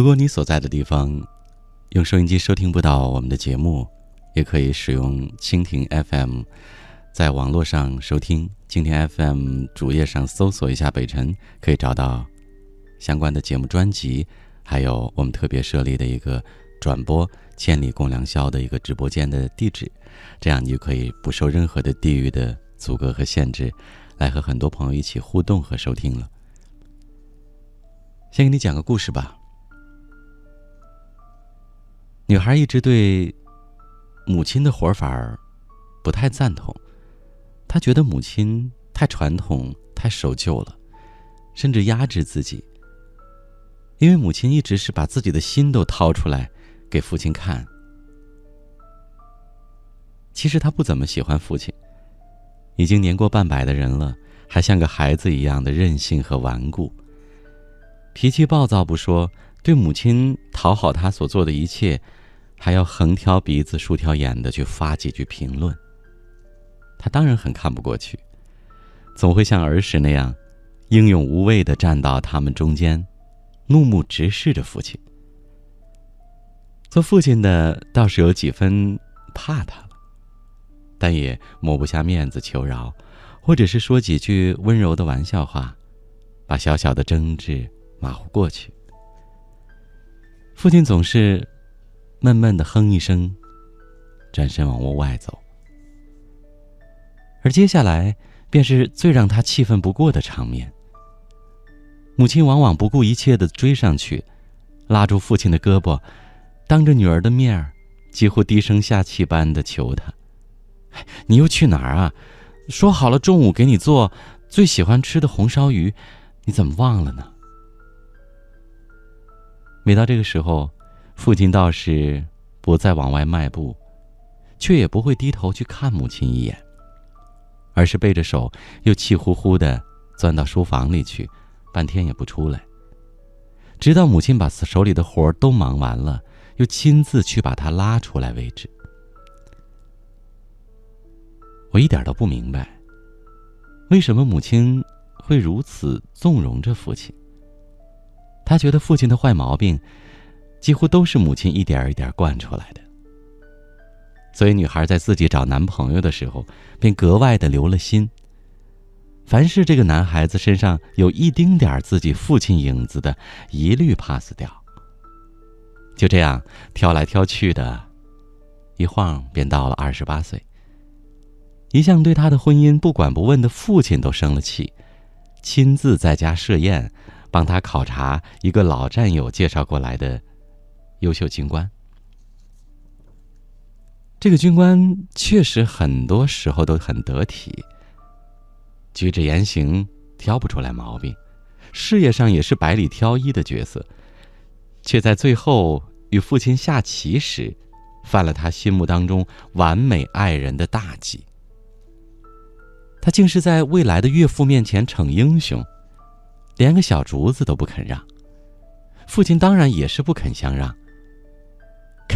如果你所在的地方用收音机收听不到我们的节目，也可以使用蜻蜓 FM，在网络上收听。蜻蜓 FM 主页上搜索一下“北辰”，可以找到相关的节目专辑，还有我们特别设立的一个转播“千里共良宵”的一个直播间的地址。这样你就可以不受任何的地域的阻隔和限制，来和很多朋友一起互动和收听了。先给你讲个故事吧。女孩一直对母亲的活法不太赞同，她觉得母亲太传统、太守旧了，甚至压制自己。因为母亲一直是把自己的心都掏出来给父亲看。其实她不怎么喜欢父亲，已经年过半百的人了，还像个孩子一样的任性和顽固，脾气暴躁不说，对母亲讨好他所做的一切。还要横挑鼻子竖挑眼的去发几句评论。他当然很看不过去，总会像儿时那样，英勇无畏的站到他们中间，怒目直视着父亲。做父亲的倒是有几分怕他了，但也抹不下面子求饶，或者是说几句温柔的玩笑话，把小小的争执马虎过去。父亲总是。闷闷的哼一声，转身往屋外走。而接下来便是最让他气愤不过的场面。母亲往往不顾一切的追上去，拉住父亲的胳膊，当着女儿的面儿，几乎低声下气般的求他：“你又去哪儿啊？说好了中午给你做最喜欢吃的红烧鱼，你怎么忘了呢？”每到这个时候。父亲倒是不再往外迈步，却也不会低头去看母亲一眼，而是背着手又气呼呼的钻到书房里去，半天也不出来。直到母亲把手里的活都忙完了，又亲自去把他拉出来为止。我一点都不明白，为什么母亲会如此纵容着父亲。他觉得父亲的坏毛病。几乎都是母亲一点一点惯出来的，所以女孩在自己找男朋友的时候，便格外的留了心。凡是这个男孩子身上有一丁点儿自己父亲影子的，一律 pass 掉。就这样挑来挑去的，一晃便到了二十八岁。一向对他的婚姻不管不问的父亲都生了气，亲自在家设宴，帮他考察一个老战友介绍过来的。优秀军官，这个军官确实很多时候都很得体，举止言行挑不出来毛病，事业上也是百里挑一的角色，却在最后与父亲下棋时，犯了他心目当中完美爱人的大忌。他竟是在未来的岳父面前逞英雄，连个小竹子都不肯让，父亲当然也是不肯相让。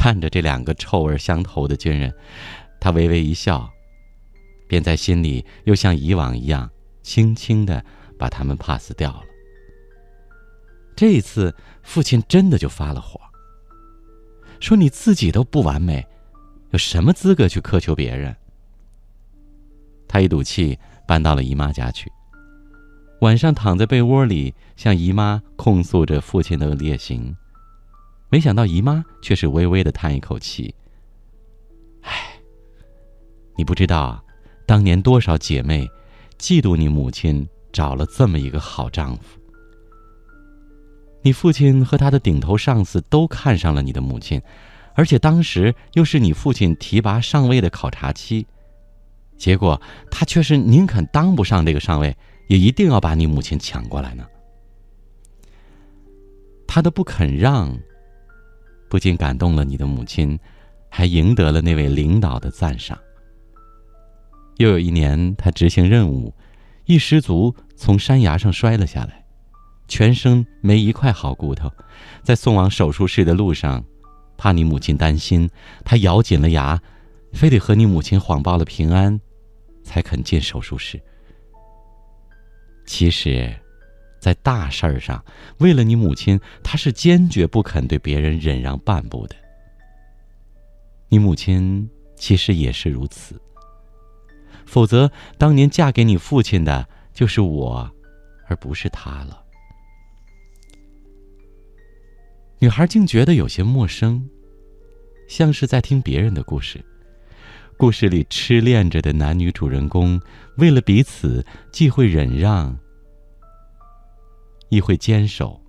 看着这两个臭味相投的军人，他微微一笑，便在心里又像以往一样，轻轻的把他们 pass 掉了。这一次，父亲真的就发了火，说：“你自己都不完美，有什么资格去苛求别人？”他一赌气搬到了姨妈家去，晚上躺在被窝里，向姨妈控诉着父亲的劣行。没想到姨妈却是微微的叹一口气：“唉，你不知道，当年多少姐妹嫉妒你母亲找了这么一个好丈夫。你父亲和他的顶头上司都看上了你的母亲，而且当时又是你父亲提拔上位的考察期，结果他却是宁肯当不上这个上位，也一定要把你母亲抢过来呢。他的不肯让。”不仅感动了你的母亲，还赢得了那位领导的赞赏。又有一年，他执行任务，一失足从山崖上摔了下来，全身没一块好骨头。在送往手术室的路上，怕你母亲担心，他咬紧了牙，非得和你母亲谎报了平安，才肯进手术室。其实，在大事儿上，为了你母亲，他是坚决不肯对别人忍让半步的。你母亲其实也是如此。否则，当年嫁给你父亲的就是我，而不是他了。女孩竟觉得有些陌生，像是在听别人的故事。故事里痴恋着的男女主人公，为了彼此，既会忍让。亦会坚守，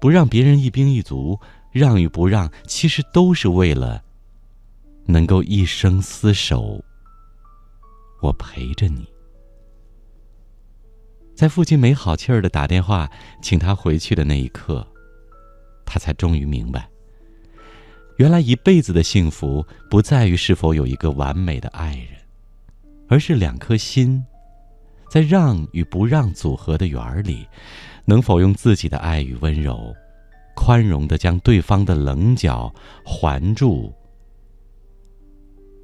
不让别人一兵一卒。让与不让，其实都是为了能够一生厮守。我陪着你。在父亲没好气儿的打电话请他回去的那一刻，他才终于明白，原来一辈子的幸福不在于是否有一个完美的爱人，而是两颗心，在让与不让组合的园儿里。能否用自己的爱与温柔，宽容的将对方的棱角环住，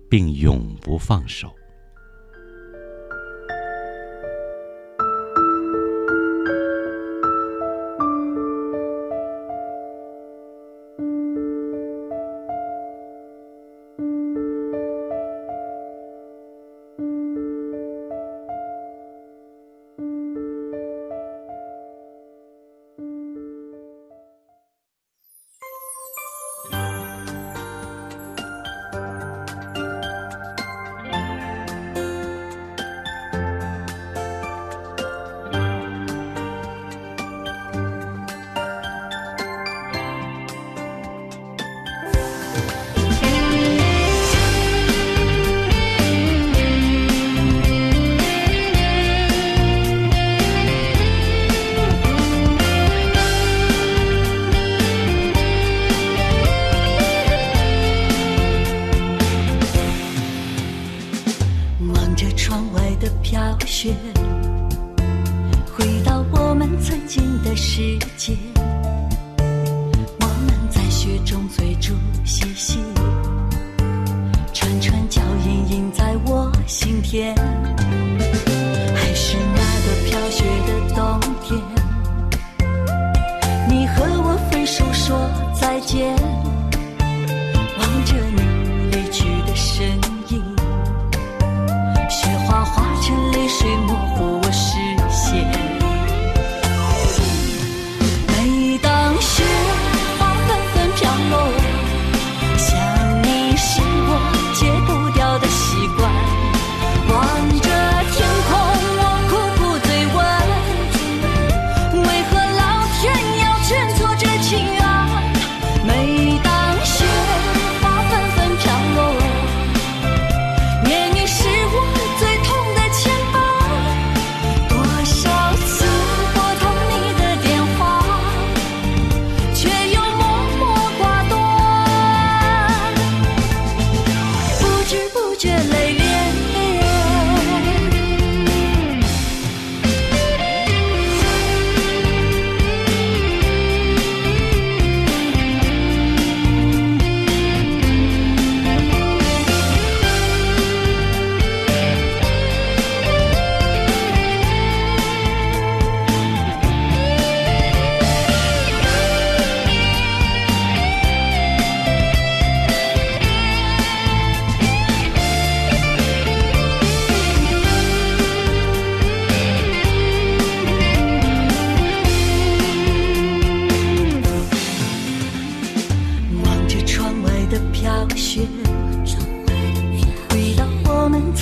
并永不放手？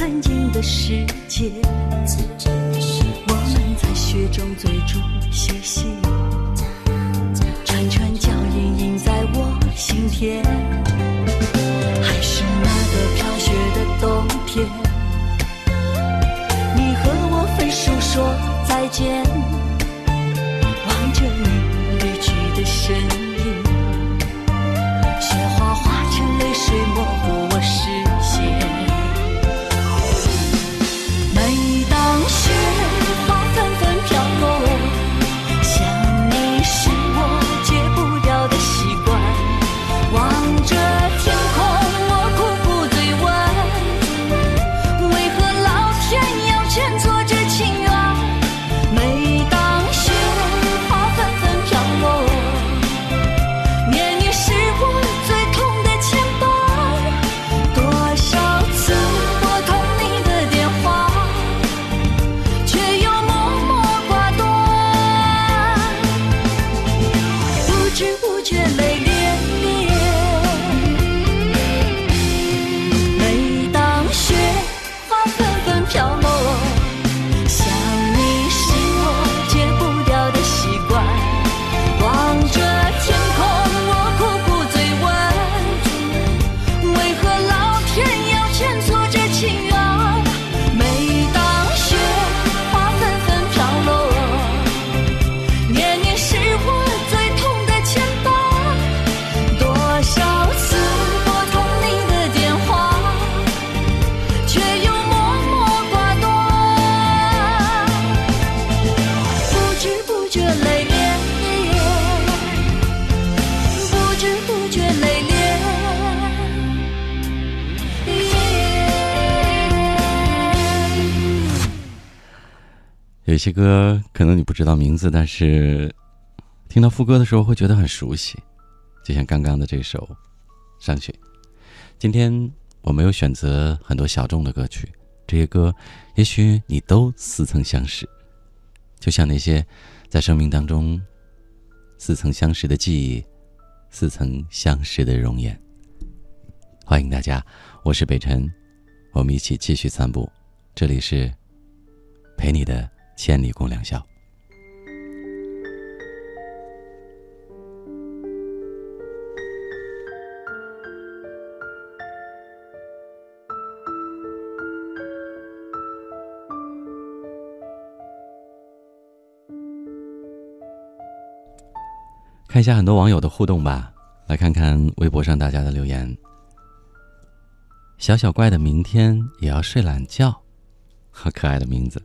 曾经的世界，我们在雪中追逐嬉戏，串串脚印印在我心田，还是那个飘雪的冬天，你和我分手说再见，望着你离去的身影，雪花化成泪水有些歌可能你不知道名字，但是听到副歌的时候会觉得很熟悉，就像刚刚的这首《上学》。今天我没有选择很多小众的歌曲，这些歌也许你都似曾相识，就像那些在生命当中似曾相识的记忆，似曾相识的容颜。欢迎大家，我是北辰，我们一起继续散步，这里是陪你的。千里共良宵。看一下很多网友的互动吧，来看看微博上大家的留言。小小怪的明天也要睡懒觉，好可爱的名字。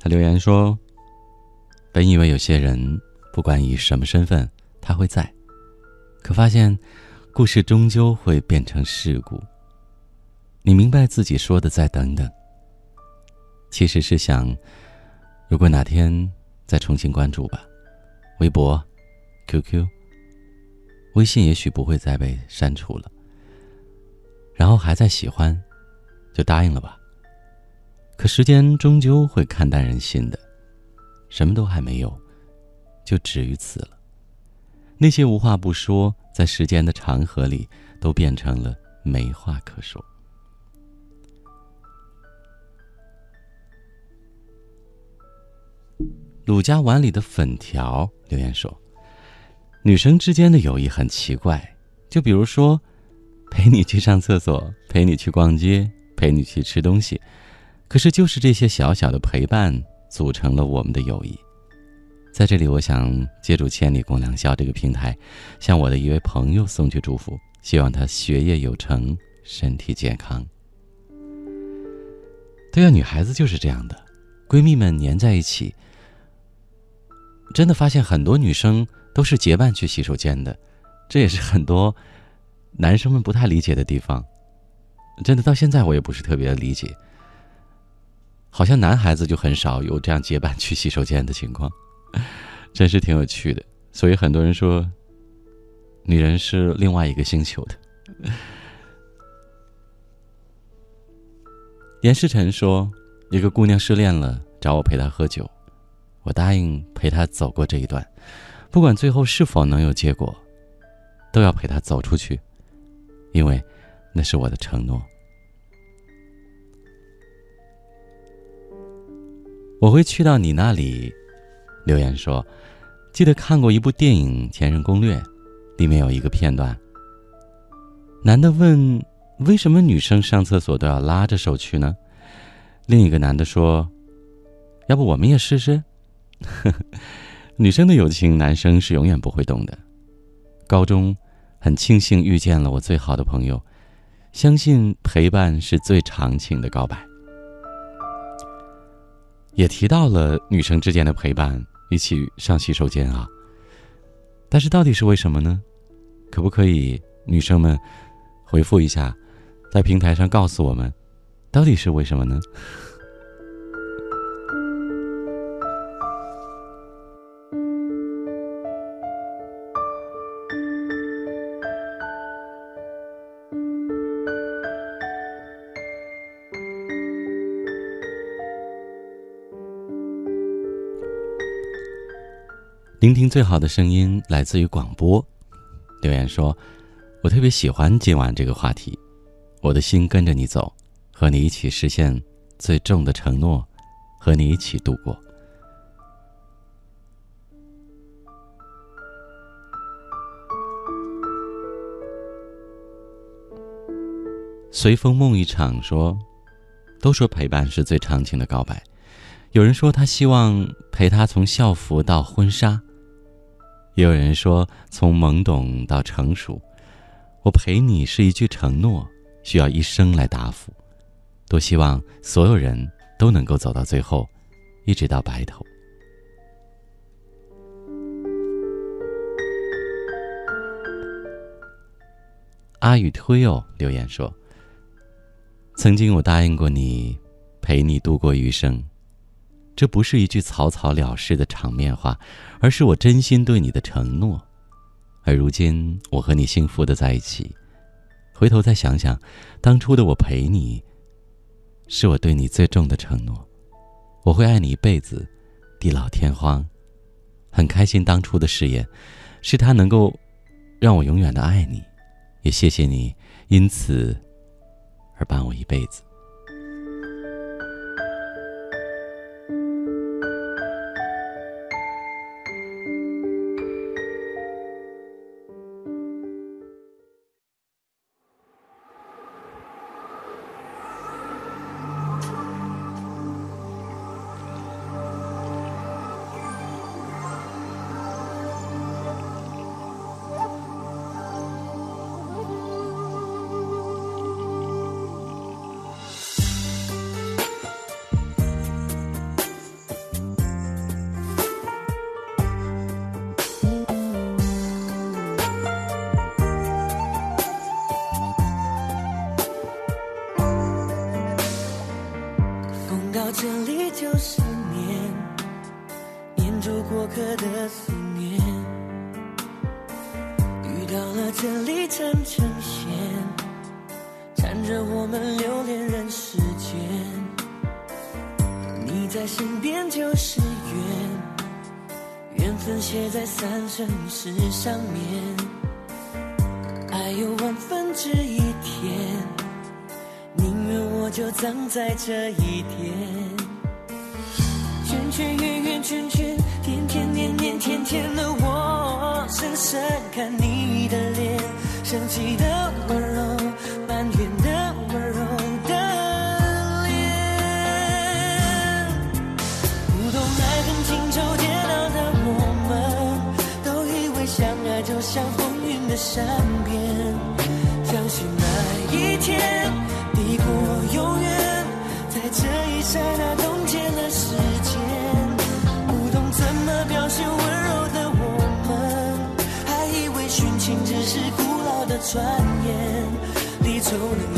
他留言说：“本以为有些人不管以什么身份，他会在，可发现故事终究会变成事故。你明白自己说的再等等，其实是想，如果哪天再重新关注吧，微博、QQ、微信也许不会再被删除了，然后还在喜欢，就答应了吧。”可时间终究会看淡人心的，什么都还没有，就止于此了。那些无话不说，在时间的长河里，都变成了没话可说。鲁家碗里的粉条留言说：“女生之间的友谊很奇怪，就比如说，陪你去上厕所，陪你去逛街，陪你去吃东西。”可是，就是这些小小的陪伴，组成了我们的友谊。在这里，我想借助“千里共良宵”这个平台，向我的一位朋友送去祝福，希望他学业有成，身体健康。对啊，女孩子就是这样的，闺蜜们黏在一起，真的发现很多女生都是结伴去洗手间的，这也是很多男生们不太理解的地方。真的，到现在我也不是特别理解。好像男孩子就很少有这样结伴去洗手间的情况，真是挺有趣的。所以很多人说，女人是另外一个星球的。严世臣说，一个姑娘失恋了，找我陪她喝酒，我答应陪她走过这一段，不管最后是否能有结果，都要陪她走出去，因为那是我的承诺。我会去到你那里，留言说：“记得看过一部电影《前任攻略》，里面有一个片段。男的问：为什么女生上厕所都要拉着手去呢？另一个男的说：要不我们也试试？女生的友情，男生是永远不会懂的。高中，很庆幸遇见了我最好的朋友，相信陪伴是最长情的告白。”也提到了女生之间的陪伴，一起上洗手间啊。但是到底是为什么呢？可不可以女生们回复一下，在平台上告诉我们，到底是为什么呢？聆听最好的声音来自于广播。留言说：“我特别喜欢今晚这个话题，我的心跟着你走，和你一起实现最重的承诺，和你一起度过。”随风梦一场说：“都说陪伴是最长情的告白，有人说他希望陪他从校服到婚纱。”也有人说，从懵懂到成熟，我陪你是一句承诺，需要一生来答复。多希望所有人都能够走到最后，一直到白头。阿宇推友留言说：“曾经我答应过你，陪你度过余生，这不是一句草草了事的场面话，而是我真心对你的承诺。而如今我和你幸福的在一起，回头再想想，当初的我陪你，是我对你最重的承诺。我会爱你一辈子，地老天荒。很开心当初的誓言，是他能够让我永远的爱你，也谢谢你因此而伴我一辈子。了这里缠成线，缠着我们留恋人世间。你在身边就是缘，缘分写在三生石上面，爱有万分之一甜。宁愿我就葬在这一天，圈圈圆圆圈圈，天天年年天天的我，深深看你的脸，生气的温柔，埋怨的温柔的脸，不懂爱恨情愁煎熬的我们，都以为相爱就像风云的善转眼你就能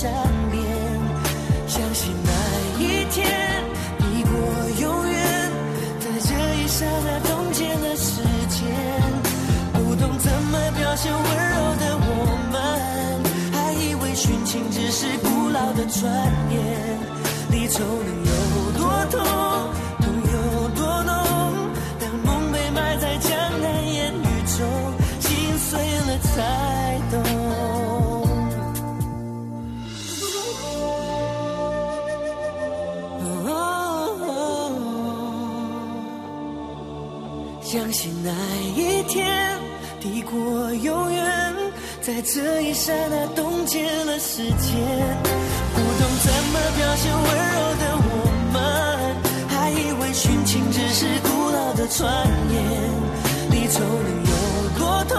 善变，相信那一天抵过永远，在这一刹那冻结了时间。不懂怎么表现温柔的我们，还以为殉情只是古老的传言。离愁能这一刹那冻结了时间。不懂怎么表现温柔的我们，还以为殉情只是古老的传言。离愁能有多痛，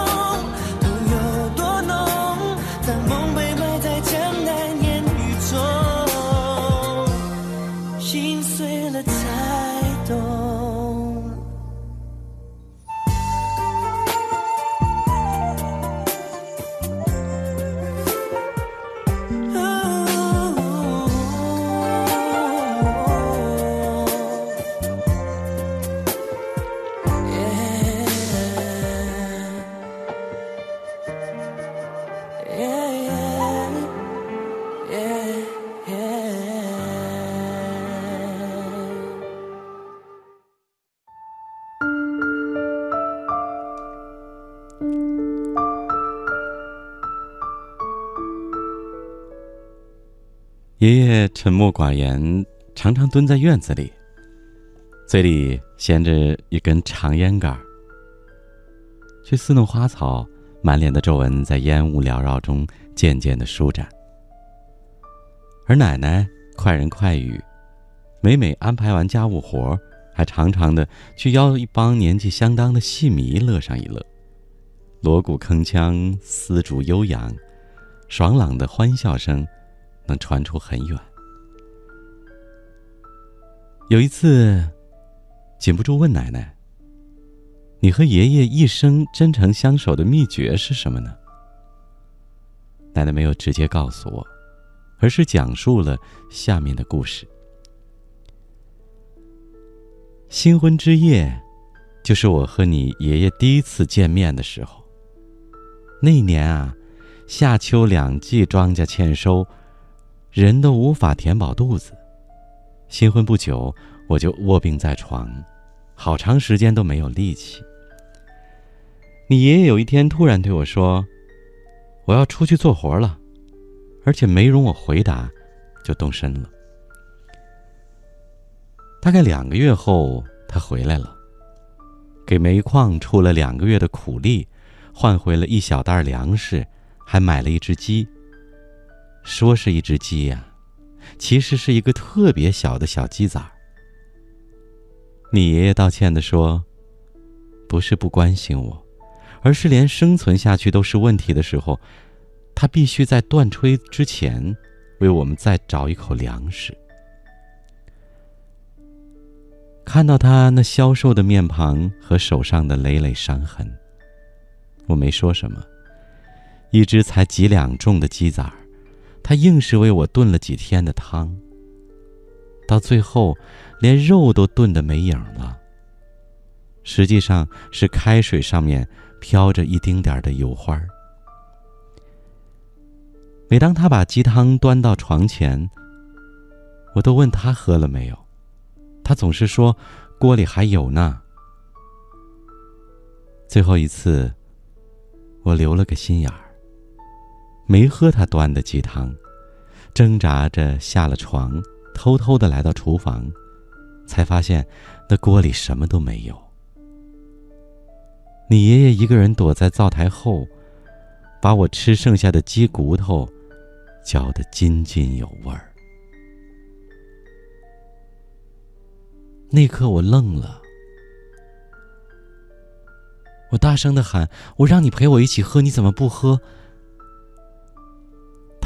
沉默寡言，常常蹲在院子里，嘴里衔着一根长烟杆儿去撕弄花草，满脸的皱纹在烟雾缭绕中渐渐的舒展。而奶奶快人快语，每每安排完家务活儿还常常的去邀一帮年纪相当的戏迷乐上一乐，锣鼓铿锵，丝竹悠扬，爽朗的欢笑声能传出很远。有一次，禁不住问奶奶：“你和爷爷一生真诚相守的秘诀是什么呢？”奶奶没有直接告诉我。而是讲述了下面的故事。新婚之夜，就是我和你爷爷第一次见面的时候。那年啊，夏秋两季庄稼欠收，人都无法填饱肚子。新婚不久，我就卧病在床，好长时间都没有力气。你爷爷有一天突然对我说：“我要出去做活了。”而且没容我回答，就动身了。大概两个月后，他回来了，给煤矿出了两个月的苦力，换回了一小袋粮食，还买了一只鸡。说是一只鸡呀，其实是一个特别小的小鸡仔。你爷爷道歉的说：“不是不关心我，而是连生存下去都是问题的时候。”他必须在断炊之前，为我们再找一口粮食。看到他那消瘦的面庞和手上的累累伤痕，我没说什么。一只才几两重的鸡仔儿，他硬是为我炖了几天的汤。到最后，连肉都炖得没影了。实际上是开水上面飘着一丁点儿的油花儿。每当他把鸡汤端到床前，我都问他喝了没有，他总是说锅里还有呢。最后一次，我留了个心眼儿，没喝他端的鸡汤，挣扎着下了床，偷偷的来到厨房，才发现那锅里什么都没有。你爷爷一个人躲在灶台后，把我吃剩下的鸡骨头。嚼得津津有味儿。那刻我愣了，我大声的喊：“我让你陪我一起喝，你怎么不喝？”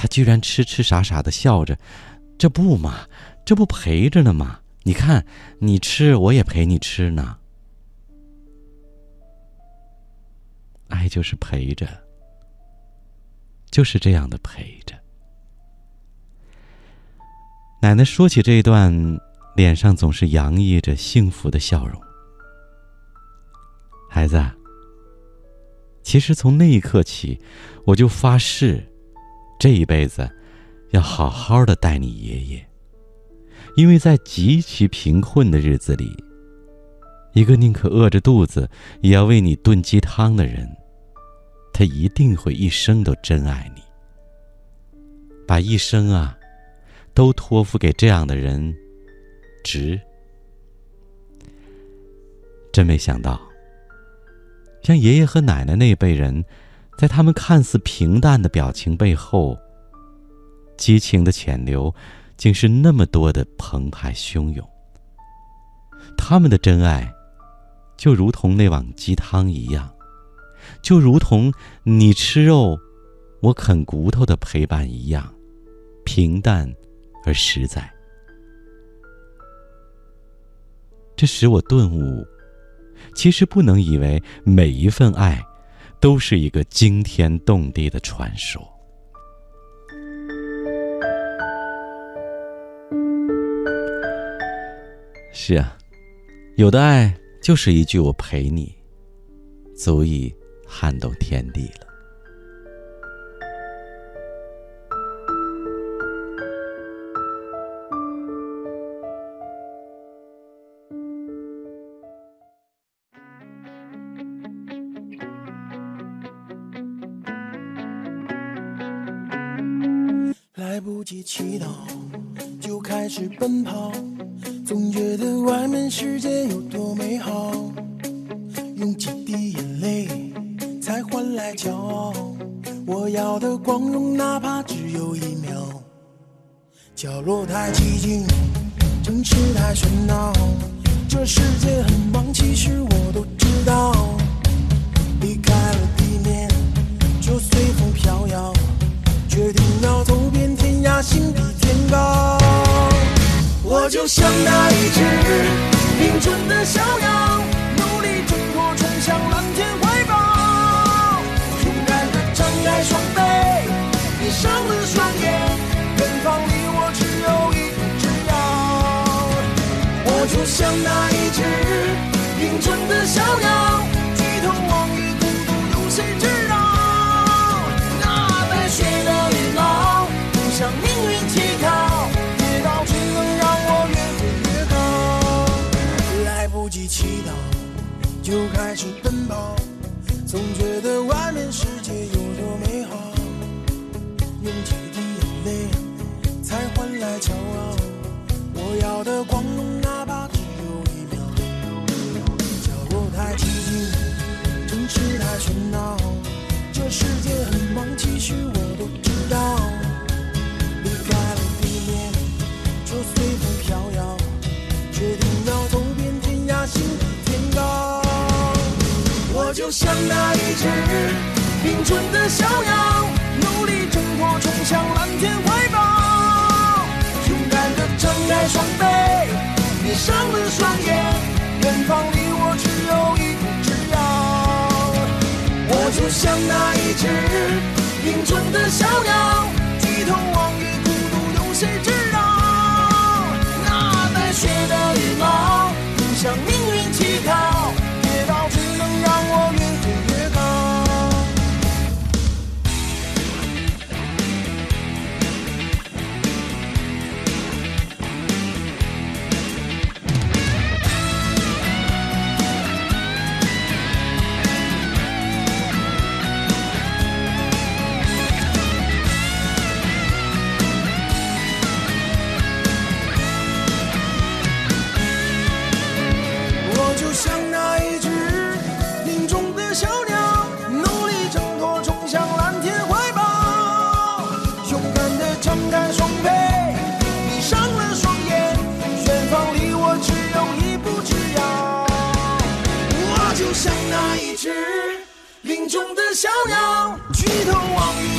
他居然痴痴傻傻的笑着：“这不嘛，这不陪着呢吗？你看，你吃，我也陪你吃呢。爱就是陪着，就是这样的陪着。”奶奶说起这一段，脸上总是洋溢着幸福的笑容。孩子，其实从那一刻起，我就发誓，这一辈子要好好的待你爷爷，因为在极其贫困的日子里，一个宁可饿着肚子也要为你炖鸡汤的人，他一定会一生都真爱你，把一生啊。都托付给这样的人，值。真没想到，像爷爷和奶奶那辈人，在他们看似平淡的表情背后，激情的潜流，竟是那么多的澎湃汹涌。他们的真爱，就如同那碗鸡汤一样，就如同你吃肉，我啃骨头的陪伴一样，平淡。而实在，这使我顿悟：其实不能以为每一份爱都是一个惊天动地的传说。是啊，有的爱就是一句“我陪你”，足以撼动天地了。及祈祷，就开始奔跑，总觉得外面世界有多美好，用几滴眼泪才换来骄傲，我要的光荣哪怕只有一秒。角落太寂静，城市太喧闹，这世界很忙，其实我都知道。离开心比天高。我就像那一只冰准的小鸟，努力挣脱，冲向蓝天怀抱，勇敢地张开双臂，闭上了双眼，远方离我只有一步之遥。我就像那一只冰准的小鸟，开始奔跑，总觉得外面世界有多美好，用几滴眼泪才换来骄傲。我要的光荣，哪怕只有一秒。角落太寂静，城市太喧闹，这世界很忙，其实我都知道。就像那一只冰准的小鸟，努力挣脱，冲向蓝天怀抱，勇敢地张开双臂，闭上了双眼，远方离我只有一步之遥。我就像那一只冰准的小鸟，举头望月，孤独有谁知道？那带血的羽毛，不向命运乞讨，就像那一只林中的小鸟，努力挣脱，冲向蓝天怀抱，勇敢地张开双臂，闭上了双眼，远方离我只有一步之遥。我就像那一只林中的小鸟，举头望月，